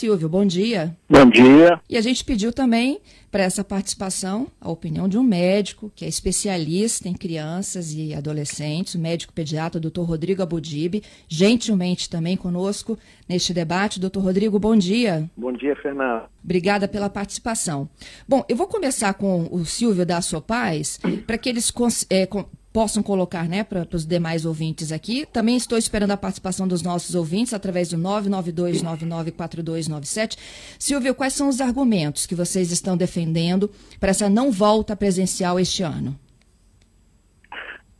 Silvio, bom dia. Bom dia. E a gente pediu também para essa participação a opinião de um médico que é especialista em crianças e adolescentes, o médico pediatra Dr. Rodrigo Abudibe, gentilmente também conosco neste debate. Dr. Rodrigo, bom dia. Bom dia, Fernanda. Obrigada pela participação. Bom, eu vou começar com o Silvio da Sopaz, para que eles é, possam colocar né, para os demais ouvintes aqui. Também estou esperando a participação dos nossos ouvintes através do 992994297. Silvio, quais são os argumentos que vocês estão defendendo para essa não volta presencial este ano?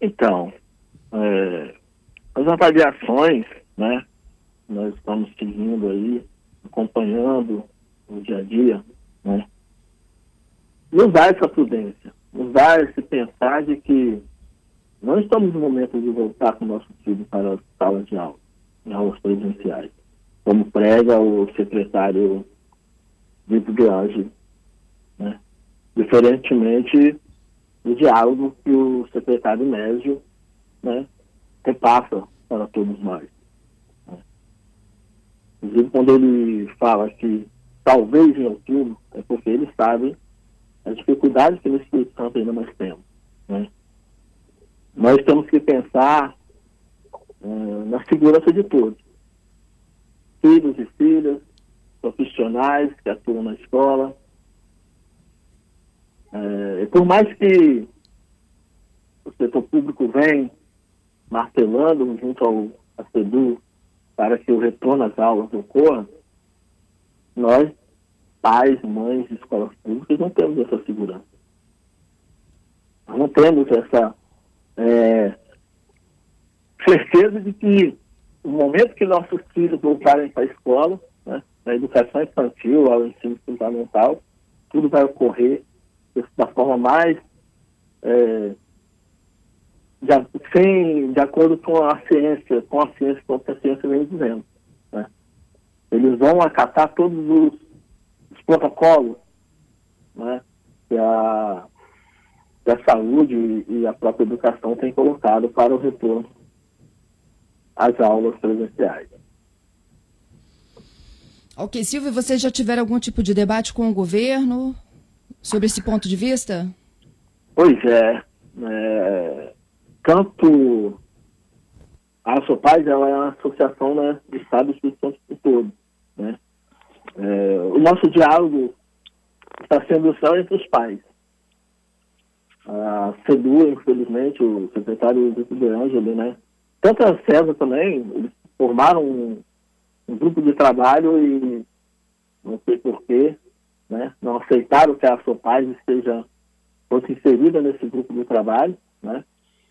Então, é, as avaliações, né, nós estamos seguindo aí, acompanhando o dia a dia, né, dá essa prudência, dá esse pensar de que não estamos no momento de voltar com o nosso filho para as salas de aula, em aulas presenciais, como prega o secretário Vitor Ange, né? diferentemente do diálogo que o secretário Mésio né, repassa para todos nós. Né? Inclusive, quando ele fala que talvez em outubro, é porque ele sabe as dificuldades que no Espírito Santo ainda nós temos. Né? Nós temos que pensar uh, na segurança de todos. Filhos e filhas, profissionais que atuam na escola. Uh, por mais que o setor público vem martelando junto ao ACEDU para que o retorno às aulas ocorra, nós, pais, mães de escolas públicas, não temos essa segurança. Nós não temos essa é, certeza de que no momento que nossos filhos voltarem para a escola, né, na educação infantil, ao ensino fundamental, tudo vai ocorrer da forma mais é, de, sem, de acordo com a ciência, com a ciência, com o que a ciência vem dizendo. Né? Eles vão acatar todos os, os protocolos né, que a que a saúde e a própria educação têm colocado para o retorno às aulas presenciais. Ok, Silvio, vocês já tiveram algum tipo de debate com o governo sobre esse ponto de vista? Pois é. é tanto a Sopaz ela é uma associação né, de Estado do Santo todo. Né? É, o nosso diálogo está sendo só entre os pais a CEDU, infelizmente, o secretário Vitor De Angeli, né? Tanto a CESA também, eles formaram um, um, grupo de trabalho e não sei porquê, né? Não aceitaram que a Sopaz esteja fosse inserida nesse grupo de trabalho, né?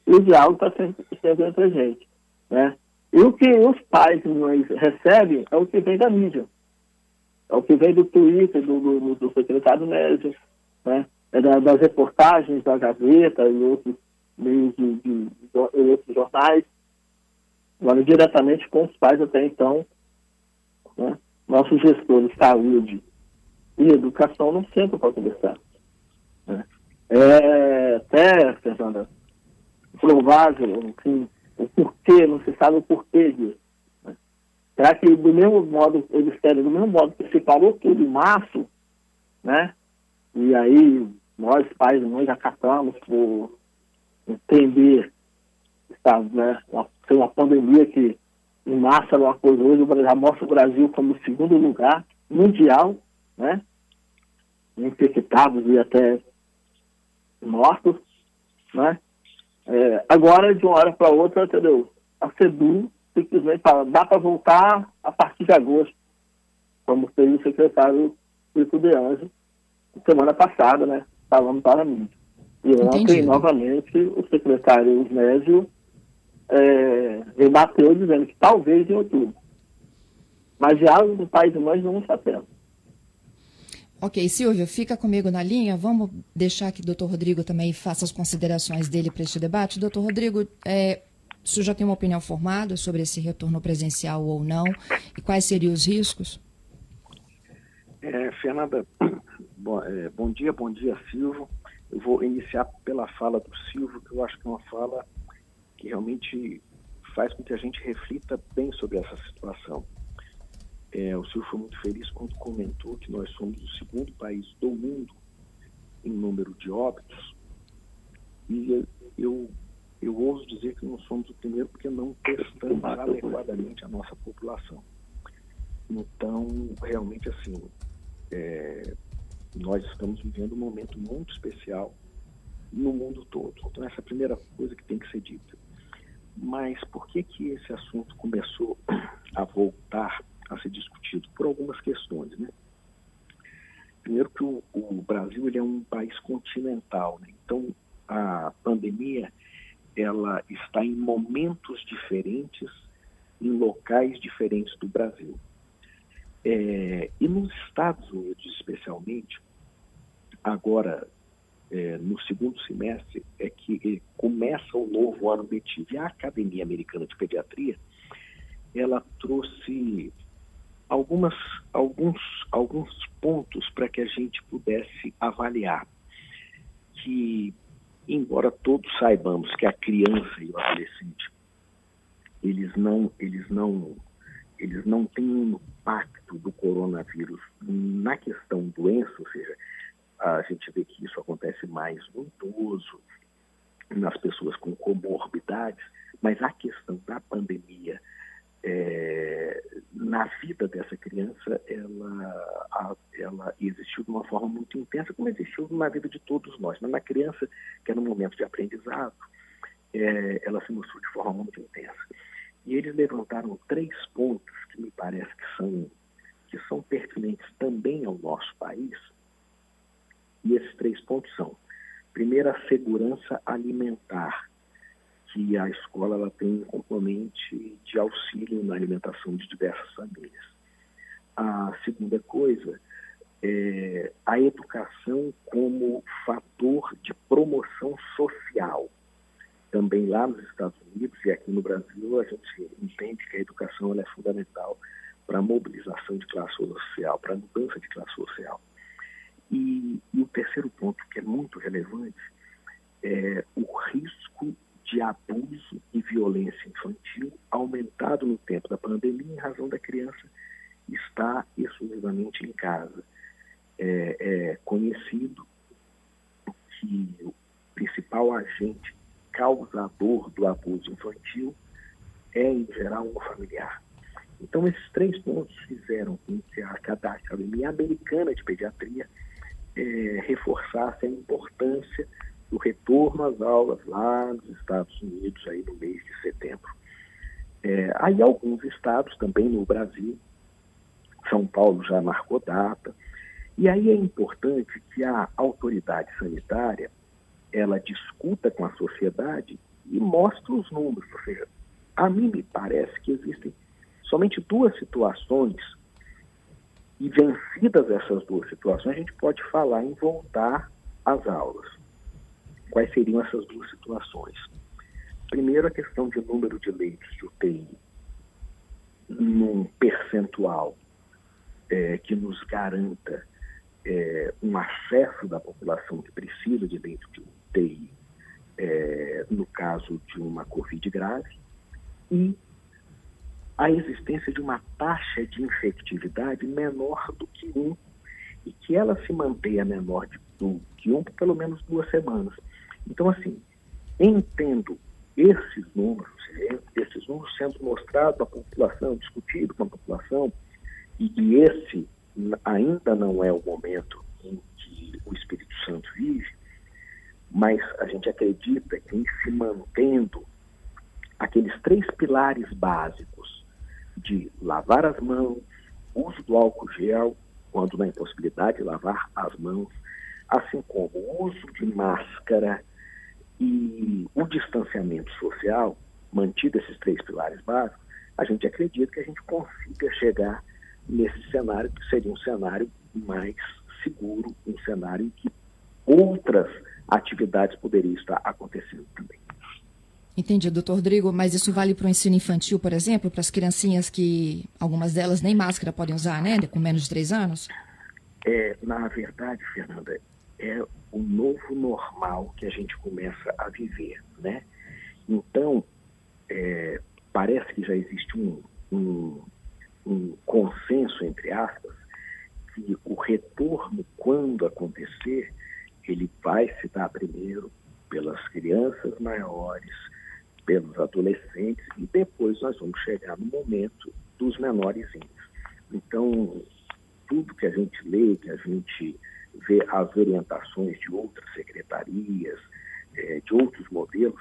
E o diálogo está sempre, sempre entre a gente, né? E o que os pais recebem é o que vem da mídia. É o que vem do Twitter, do, do, do secretário Nésio, né? Das reportagens da Gazeta e outros meios de, de, de, outros jornais, agora diretamente com os pais até então, né? nossos gestores de saúde e educação não sentam para conversar. Né? É até, Fernanda, provável, assim, o porquê, não se sabe o porquê disso. Né? Será que do mesmo modo, eles querem, do mesmo modo que se parou tudo em março, né? E aí nós, pais e mães, acatamos por entender sabe, né, uma, uma pandemia que em massa uma coisa hoje, já mostra o Brasil como segundo lugar mundial, né? Infectados e até mortos, né? É, agora, de uma hora para outra, entendeu? A CEDU simplesmente fala, dá para voltar a partir de agosto, como fez o secretário Chico de Anjo semana passada, né? Falando para mim. E ontem, novamente, o secretário Osnésio é, rebateu dizendo que talvez em outubro. Mas diálogo do pais e mães não está tendo. Ok, Silvio, fica comigo na linha. Vamos deixar que o doutor Rodrigo também faça as considerações dele para este debate. Doutor Rodrigo, é, o senhor já tem uma opinião formada sobre esse retorno presencial ou não? E quais seriam os riscos? É, Fernanda, bom, é, bom, dia, bom dia, Silvio. Eu vou iniciar pela fala do Silvio, que eu acho que é uma fala que realmente faz com que a gente reflita bem sobre essa situação. É, o Silvio foi muito feliz quando comentou que nós somos o segundo país do mundo em número de óbitos. E eu, eu ouso dizer que não somos o primeiro porque não testamos adequadamente a nossa população. Então, realmente, assim, é, nós estamos vivendo um momento muito especial no mundo todo. Então, essa é a primeira coisa que tem que ser dita. Mas por que, que esse assunto começou a voltar a ser discutido? Por algumas questões, né? Primeiro que o, o Brasil ele é um país continental, né? então a pandemia ela está em momentos diferentes, em locais diferentes do Brasil. É, e nos Estados Unidos, especialmente, agora é, no segundo semestre, é que começa o novo ano letivo. E a Academia Americana de Pediatria, ela trouxe algumas, alguns, alguns pontos para que a gente pudesse avaliar. Que, embora todos saibamos que a criança e o adolescente, eles não, eles não eles não têm um impacto do coronavírus na questão doença, ou seja, a gente vê que isso acontece mais no idoso, nas pessoas com comorbidades, mas a questão da pandemia é, na vida dessa criança, ela, a, ela existiu de uma forma muito intensa, como existiu na vida de todos nós. Mas na criança, que é no momento de aprendizado, é, ela se mostrou de forma muito intensa. E eles levantaram três pontos que me parece que são, que são pertinentes também ao nosso país. E esses três pontos são: primeiro, a segurança alimentar, que a escola ela tem um componente de auxílio na alimentação de diversas famílias. A segunda coisa é a educação como fator de promoção social também lá nos Estados Unidos e aqui no Brasil, a gente entende que a educação é fundamental para a mobilização de classe social, para a mudança de classe social. E, e, o terceiro ponto, que é muito relevante, é o risco de abuso e violência infantil aumentado no tempo da pandemia em razão da criança estar exclusivamente em casa. É, é conhecido que o principal agente causador do abuso infantil é, em geral, um familiar. Então, esses três pontos fizeram com que a, Academia Americana de Pediatria é, reforçasse a importância do retorno às aulas lá nos Estados Unidos, aí no mês de setembro. É, aí alguns estados, também no Brasil, São Paulo já marcou data, e aí é importante que a autoridade sanitária ela discuta com a sociedade e mostre os números. Ou seja, a mim me parece que existem somente duas situações e vencidas essas duas situações, a gente pode falar em voltar às aulas. Quais seriam essas duas situações? Primeiro, a questão de número de leitos de UTI num percentual é, que nos garanta é, um acesso da população que precisa de leito de UTI é, no caso de uma Covid grave e a existência de uma taxa de infectividade menor do que um e que ela se mantenha menor do que um por pelo menos duas semanas. Então, assim, entendo esses números, esses números sendo mostrados à população, discutido com a população, e que esse ainda não é o momento em que o Espírito Santo vive, mas a gente acredita que em se mantendo aqueles três pilares básicos de lavar as mãos, uso do álcool gel, quando na impossibilidade de lavar as mãos, assim como o uso de máscara e o distanciamento social, mantido esses três pilares básicos, a gente acredita que a gente consiga chegar nesse cenário que seria um cenário mais seguro, um cenário em que outras atividades poderiam estar acontecendo também. Entendi, doutor Rodrigo, mas isso vale para o ensino infantil, por exemplo, para as criancinhas que algumas delas nem máscara podem usar, né, com menos de três anos? é, na verdade, Fernanda, é o novo normal que a gente começa a viver, né? Então, é, parece que já existe um, um, um consenso, entre aspas, que o retorno, quando acontecer, ele vai se dar primeiro pelas crianças maiores, pelos adolescentes e depois nós vamos chegar no momento dos menores. Então, tudo que a gente lê, que a gente vê as orientações de outras secretarias, é, de outros modelos,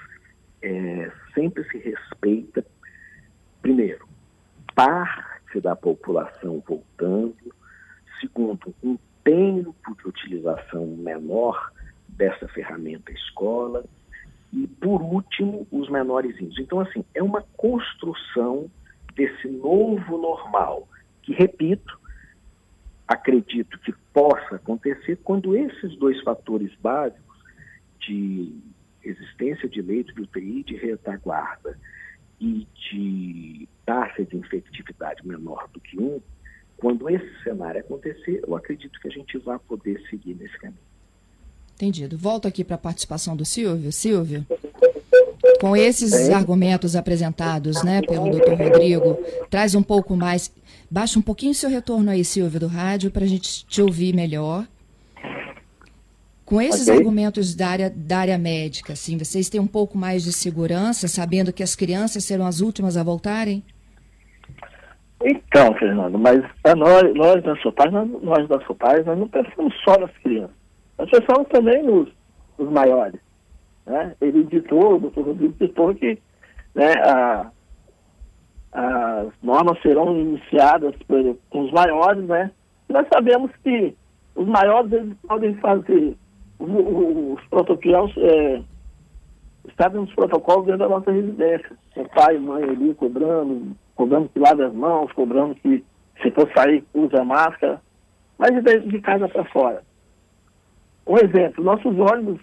é, sempre se respeita, primeiro, parte da população voltando, segundo, um tempo de utilização menor dessa ferramenta escola, e, por último, os menorzinhos. Então, assim, é uma construção desse novo normal, que, repito, acredito que possa acontecer quando esses dois fatores básicos de existência de leito de UTI de retaguarda e de taxa de infectividade menor do que um, quando esse cenário acontecer, eu acredito que a gente vai poder seguir nesse caminho. Entendido. Volto aqui para a participação do Silvio. Silvio, com esses argumentos apresentados né, pelo doutor Rodrigo, traz um pouco mais. Baixa um pouquinho o seu retorno aí, Silvio, do rádio, para a gente te ouvir melhor. Com esses okay. argumentos da área, da área médica, assim, vocês têm um pouco mais de segurança, sabendo que as crianças serão as últimas a voltarem? Então, Fernando, mas nós, nós da Sopaz, nós, nós da nós não pensamos só nas crianças. Nós pensamos também nos, nos maiores. Né? Ele ditou, o doutor Rodrigo ditou que né, a, as normas serão iniciadas por, com os maiores, né? Nós sabemos que os maiores eles podem fazer os protocolos, é, estavam nos protocolos dentro da nossa residência. O pai e mãe ali cobrando, cobrando que lave as mãos, cobrando que se for sair usa máscara, mas de, de casa para fora. Um exemplo, nossos ônibus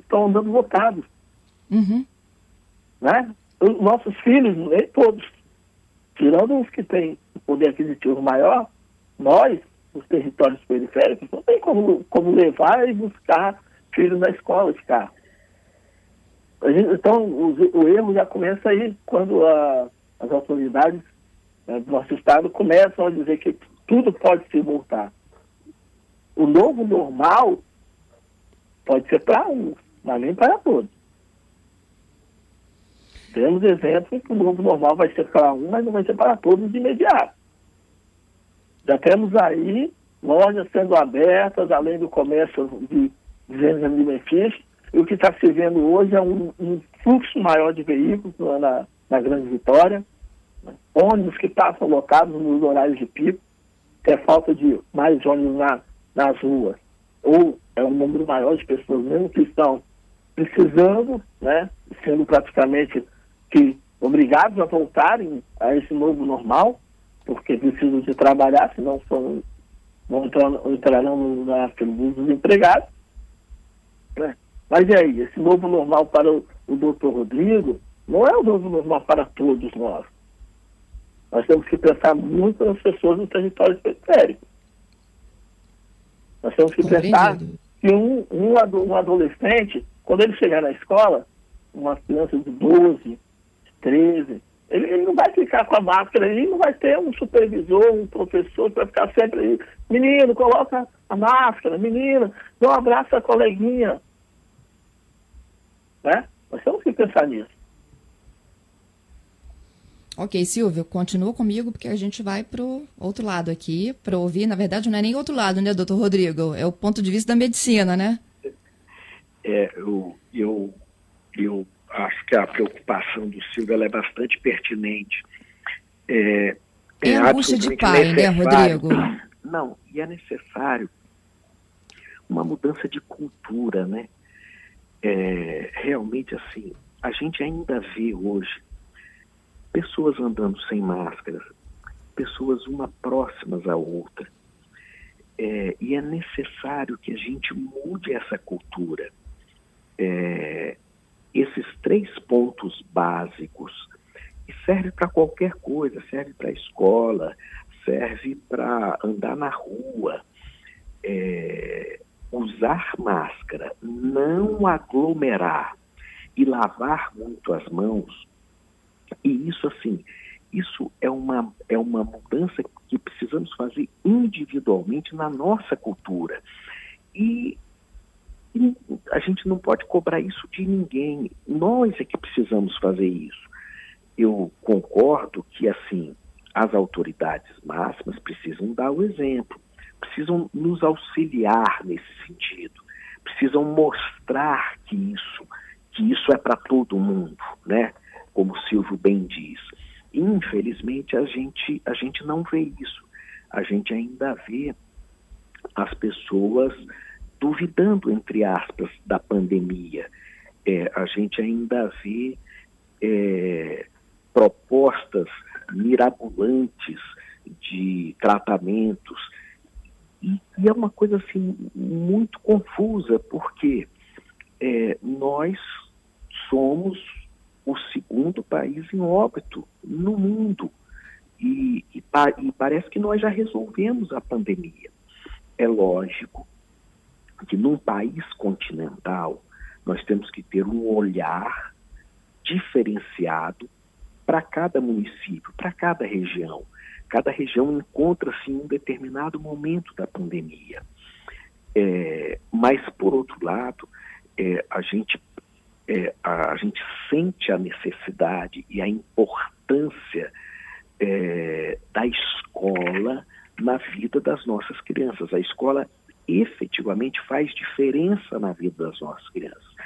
estão andando lotados. Uhum. Né? Os nossos filhos, nem todos, tirando os que têm poder aquisitivo maior, nós, os territórios periféricos, não tem como, como levar e buscar filhos na escola de carro. Gente, então, o, o, erro já começa aí quando a, as autoridades né, do nosso Estado começam a dizer que tudo pode se voltar. O novo normal pode ser para um, mas nem para todos. Temos exemplos que o novo normal vai ser para um, mas não vai ser para todos de imediato. Já temos aí lojas sendo abertas, além do comércio de vendas de benefícios, e o que está se vendo hoje é um, um fluxo maior de veículos na, na Grande Vitória, né? ônibus que passam locados nos horários de pico, que é falta de mais ônibus na, nas ruas, ou é um número maior de pessoas mesmo que estão precisando, né, sendo praticamente que obrigados a voltarem a esse novo normal, porque precisam de trabalhar, senão são, vão entrar, entrarão na fila dos empregados. Né? Mas e aí, esse novo normal para o, o doutor Rodrigo não é o normal para todos nós. Nós temos que pensar muito nas pessoas do território periférico. Nós temos que pensar que um, um, um adolescente, quando ele chegar na escola, uma criança de 12, 13, ele, ele, não vai ficar com a máscara, ele não vai ter um supervisor, um professor que vai ficar sempre aí. Menino, coloca a máscara, menina, dá um abraço à coleguinha. Né? Nós temos que pensar nisso. Ok, Silvio, continua comigo porque a gente vai para o outro lado aqui, para ouvir. Na verdade, não é nem outro lado, né, doutor Rodrigo? É o ponto de vista da medicina, né? É, eu, eu, eu acho que a preocupação do Silvio é bastante pertinente. É, é, é angústia de pai, né, Rodrigo? Não, e é necessário uma mudança de cultura, né? É, realmente, assim, a gente ainda vê hoje pessoas andando sem máscaras, pessoas uma próximas à outra. É, e é necessário que a gente mude essa cultura. É, esses três pontos básicos e serve para qualquer coisa, serve para a escola, serve para andar na rua. é, usar máscara, não aglomerar e lavar muito as mãos, e isso assim, isso é uma, é uma mudança que precisamos fazer individualmente na nossa cultura. E, e a gente não pode cobrar isso de ninguém. Nós é que precisamos fazer isso. Eu concordo que, assim, as autoridades máximas precisam dar o exemplo, precisam nos auxiliar nesse sentido, precisam mostrar que isso, que isso é para todo mundo, né? Como o Silvio bem diz. Infelizmente a gente a gente não vê isso. A gente ainda vê as pessoas duvidando entre aspas da pandemia. É, a gente ainda vê é, propostas mirabolantes de tratamentos. E, e, é uma coisa assim muito confusa, porque é, nós somos o segundo país em óbito no mundo. E, e, e parece que nós já resolvemos a pandemia. É lógico que num país continental nós temos que ter um olhar diferenciado para cada município, para cada região. Cada região encontra-se em um determinado momento da pandemia. É, mas, por outro lado, é, a, gente, é, a, gente sente a necessidade e a importância é, da escola na vida das nossas crianças. A escola efetivamente faz diferença na vida das nossas crianças.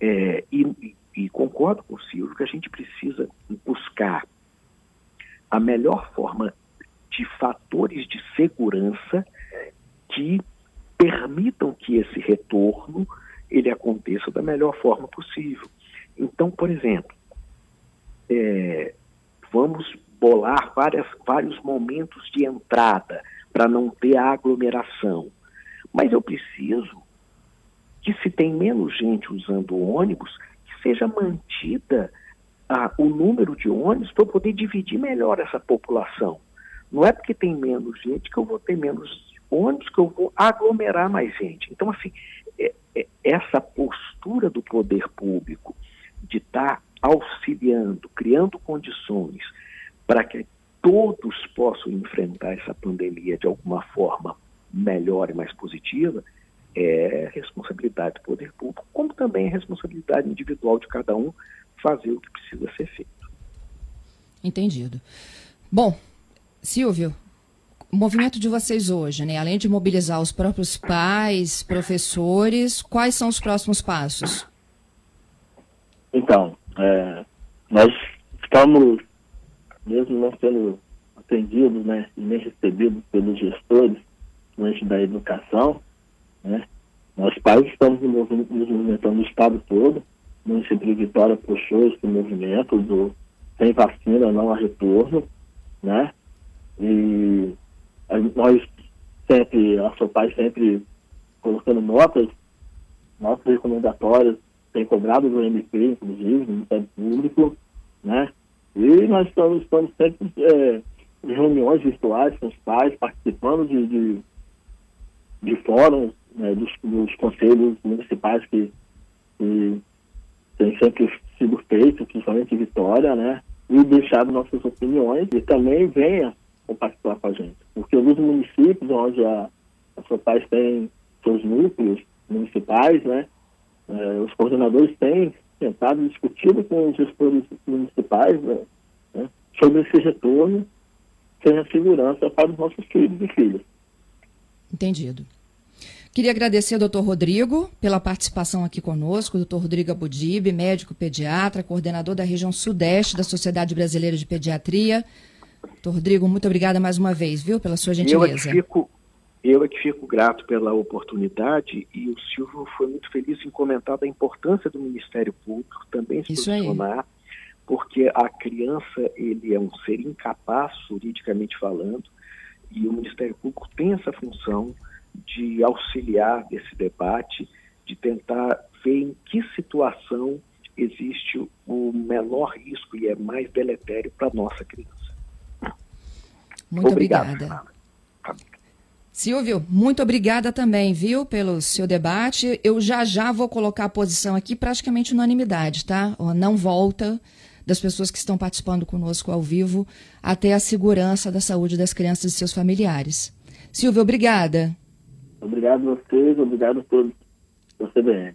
É, e, e concordo com o Silvio que a gente precisa buscar a melhor forma de fatores de segurança que permitam que esse retorno ele aconteça da melhor forma possível. Então, por exemplo, é, vamos bolar várias, vários momentos de entrada para não ter aglomeração. Mas eu preciso que se tem menos gente usando ônibus, seja mantida ah, o número de ônibus para poder dividir melhor essa população. Não é porque tem menos gente que eu vou ter menos ônibus, que eu vou aglomerar mais gente. Então, assim, essa postura do poder público de estar tá auxiliando, criando condições para que todos possam enfrentar essa pandemia de alguma forma melhor e mais positiva, é responsabilidade do poder público, como também é responsabilidade individual de cada um fazer o que precisa ser feito. Entendido. Bom, Silvio, movimento de vocês hoje, né, além de mobilizar os próprios pais, professores, quais são os próximos passos? Então, é, nós estamos, mesmo não sendo atendidos né, e nem recebidos pelos gestores da educação, né? Nós pais estamos nos movimentando no estado todo, o município de Vitória puxou esse movimento do sem vacina, não há retorno, né? E nós sempre, a SOPAI sempre colocando notas, notas recomendatórias, tem cobrado do MP, inclusive, do Ministério Público, né? E nós estamos, estamos sempre é, em reuniões virtuais com os pais, participando de, de, de fóruns né, dos, dos, conselhos municipais que, que têm sempre sido feitos, principalmente Vitória, né? E deixado nossas opiniões e também venha compartilhar com a gente. Porque alguns municípios onde a, a pais têm seus núcleos municipais, né? É, os coordenadores têm tentado discutido com os gestores municipais né, né, sobre esse retorno sem a segurança para os nossos filhos e filhas. Entendido. Queria agradecer ao doutor Rodrigo pela participação aqui conosco, doutor Rodrigo Abudib, médico pediatra, coordenador da região sudeste da Sociedade Brasileira de Pediatria. Doutor Rodrigo, muito obrigada mais uma vez, viu, pela sua gentileza. Eu é que fico, eu é que fico grato pela oportunidade e o Silvio foi muito feliz em comentar da importância do Ministério Público também se Isso posicionar, aí. porque a criança ele é um ser incapaz juridicamente falando e o Ministério Público tem essa função de auxiliar nesse debate, de tentar ver em que situação existe o menor risco e é mais deletério para a nossa criança. Muito Obrigado, obrigada. Silvio, muito obrigada também, viu, pelo seu debate. Eu já já vou colocar a posição aqui praticamente unanimidade, tá? Não volta das pessoas que estão participando conosco ao vivo até a segurança da saúde das crianças e seus familiares. Silvio, obrigada. Obrigado a vocês, obrigado a todos do CBN.